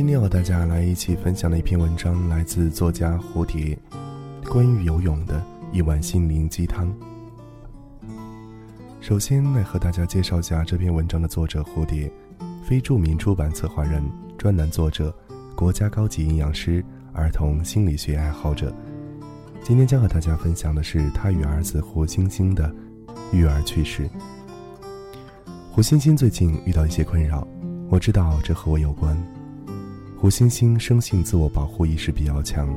今天和大家来一起分享的一篇文章，来自作家蝴蝶，关于游泳的一碗心灵鸡汤。首先来和大家介绍一下这篇文章的作者蝴蝶，非著名出版策划人、专栏作者，国家高级营养师，儿童心理学爱好者。今天将和大家分享的是他与儿子胡星星的育儿趣事。胡星星最近遇到一些困扰，我知道这和我有关。胡星星生性自我保护意识比较强，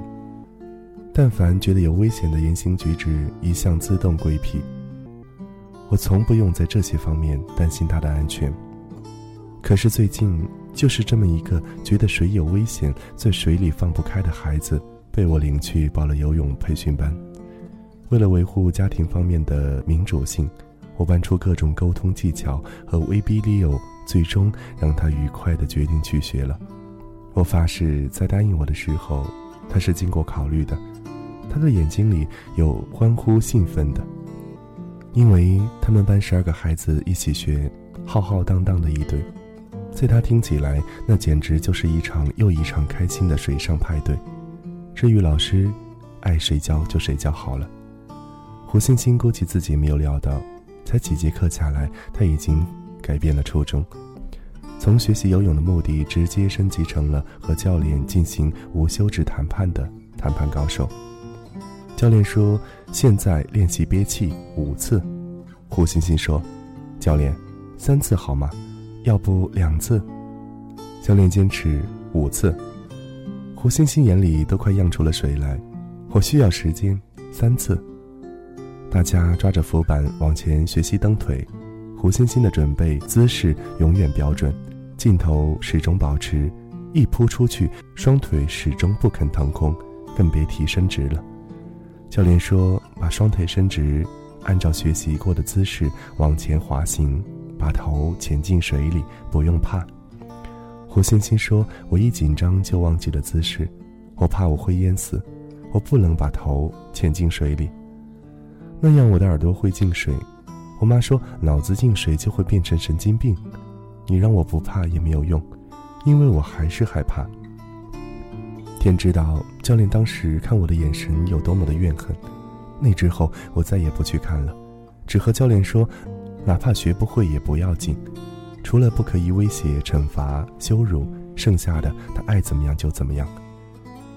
但凡觉得有危险的言行举止，一向自动规避。我从不用在这些方面担心他的安全。可是最近，就是这么一个觉得水有危险，在水里放不开的孩子，被我领去报了游泳培训班。为了维护家庭方面的民主性，我搬出各种沟通技巧和威逼利诱，最终让他愉快地决定去学了。我发誓，在答应我的时候，他是经过考虑的。他的眼睛里有欢呼兴奋的，因为他们班十二个孩子一起学，浩浩荡荡的一堆，在他听起来，那简直就是一场又一场开心的水上派对。至于老师，爱谁教就谁教好了。胡星星估计自己没有料到，才几节课下来，他已经改变了初衷。从学习游泳的目的直接升级成了和教练进行无休止谈判的谈判高手。教练说：“现在练习憋气五次。”胡欣欣说：“教练，三次好吗？要不两次？”教练坚持五次。胡欣欣眼里都快漾出了水来。我需要时间，三次。大家抓着浮板往前学习蹬腿。胡欣欣的准备姿势永远标准。镜头始终保持，一扑出去，双腿始终不肯腾空，更别提伸直了。教练说：“把双腿伸直，按照学习过的姿势往前滑行，把头潜进水里，不用怕。”胡星星说：“我一紧张就忘记了姿势，我怕我会淹死，我不能把头潜进水里，那样我的耳朵会进水。我妈说，脑子进水就会变成神经病。”你让我不怕也没有用，因为我还是害怕。天知道教练当时看我的眼神有多么的怨恨。那之后我再也不去看了，只和教练说，哪怕学不会也不要紧，除了不可以威胁、惩罚、羞辱，剩下的他爱怎么样就怎么样。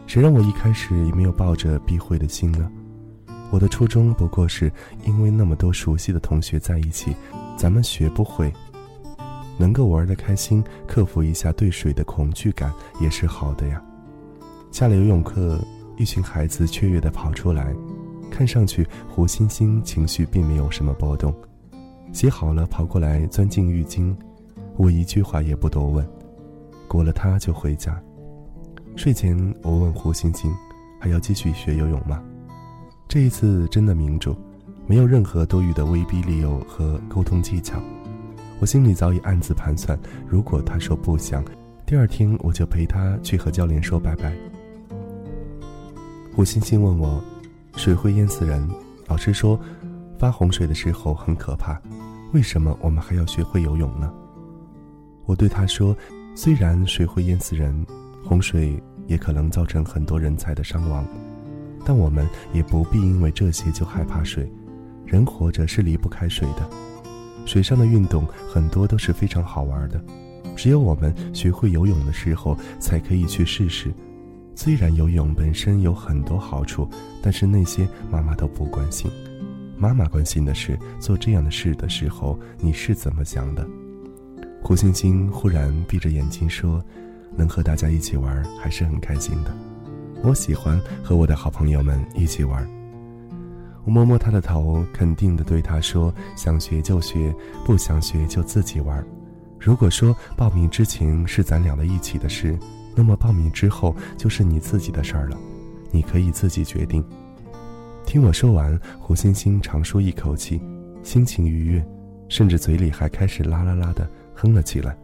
谁让我一开始也没有抱着避讳的心呢？我的初衷不过是因为那么多熟悉的同学在一起，咱们学不会。能够玩得开心，克服一下对水的恐惧感也是好的呀。下了游泳课，一群孩子雀跃地跑出来，看上去胡星星情绪并没有什么波动，洗好了跑过来钻进浴巾，我一句话也不多问，裹了他就回家。睡前我问胡星星，还要继续学游泳吗？这一次真的民主，没有任何多余的威逼利诱和沟通技巧。我心里早已暗自盘算，如果他说不想，第二天我就陪他去和教练说拜拜。胡星星问我：“水会淹死人，老师说发洪水的时候很可怕，为什么我们还要学会游泳呢？”我对他说：“虽然水会淹死人，洪水也可能造成很多人才的伤亡，但我们也不必因为这些就害怕水。人活着是离不开水的。”水上的运动很多都是非常好玩的，只有我们学会游泳的时候才可以去试试。虽然游泳本身有很多好处，但是那些妈妈都不关心。妈妈关心的是做这样的事的时候你是怎么想的。胡星星忽然闭着眼睛说：“能和大家一起玩还是很开心的。我喜欢和我的好朋友们一起玩。”我摸摸他的头，肯定地对他说：“想学就学，不想学就自己玩。如果说报名之前是咱俩的一起的事，那么报名之后就是你自己的事儿了，你可以自己决定。听我说完，胡星星长舒一口气，心情愉悦，甚至嘴里还开始啦啦啦的哼了起来。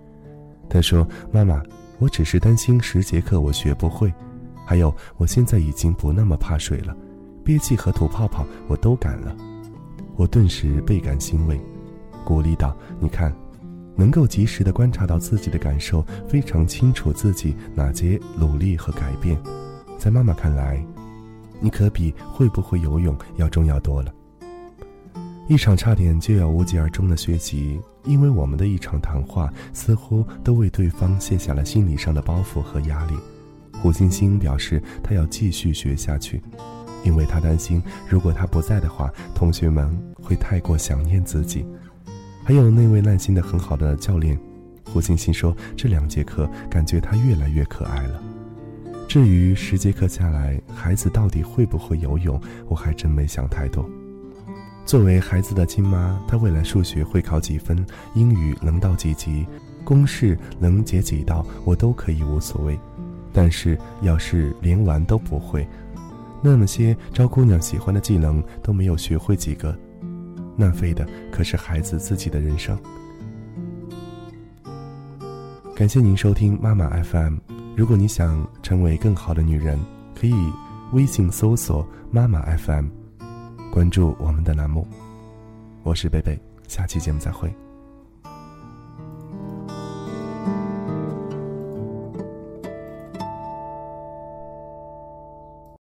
他说：“妈妈，我只是担心十节课我学不会，还有我现在已经不那么怕水了，憋气和吐泡泡我都敢了。”我顿时倍感欣慰，鼓励道：“你看。”能够及时的观察到自己的感受，非常清楚自己哪些努力和改变，在妈妈看来，你可比会不会游泳要重要多了。一场差点就要无疾而终的学习，因为我们的一场谈话，似乎都为对方卸下了心理上的包袱和压力。胡星星表示，他要继续学下去，因为他担心，如果他不在的话，同学们会太过想念自己。还有那位耐心的很好的教练，胡星星说，这两节课感觉他越来越可爱了。至于十节课下来，孩子到底会不会游泳，我还真没想太多。作为孩子的亲妈，他未来数学会考几分，英语能到几级，公式能解几道，我都可以无所谓。但是要是连玩都不会，那么些招姑娘喜欢的技能都没有学会几个。那费的可是孩子自己的人生。感谢您收听妈妈 FM。如果你想成为更好的女人，可以微信搜索妈妈 FM，关注我们的栏目。我是贝贝，下期节目再会。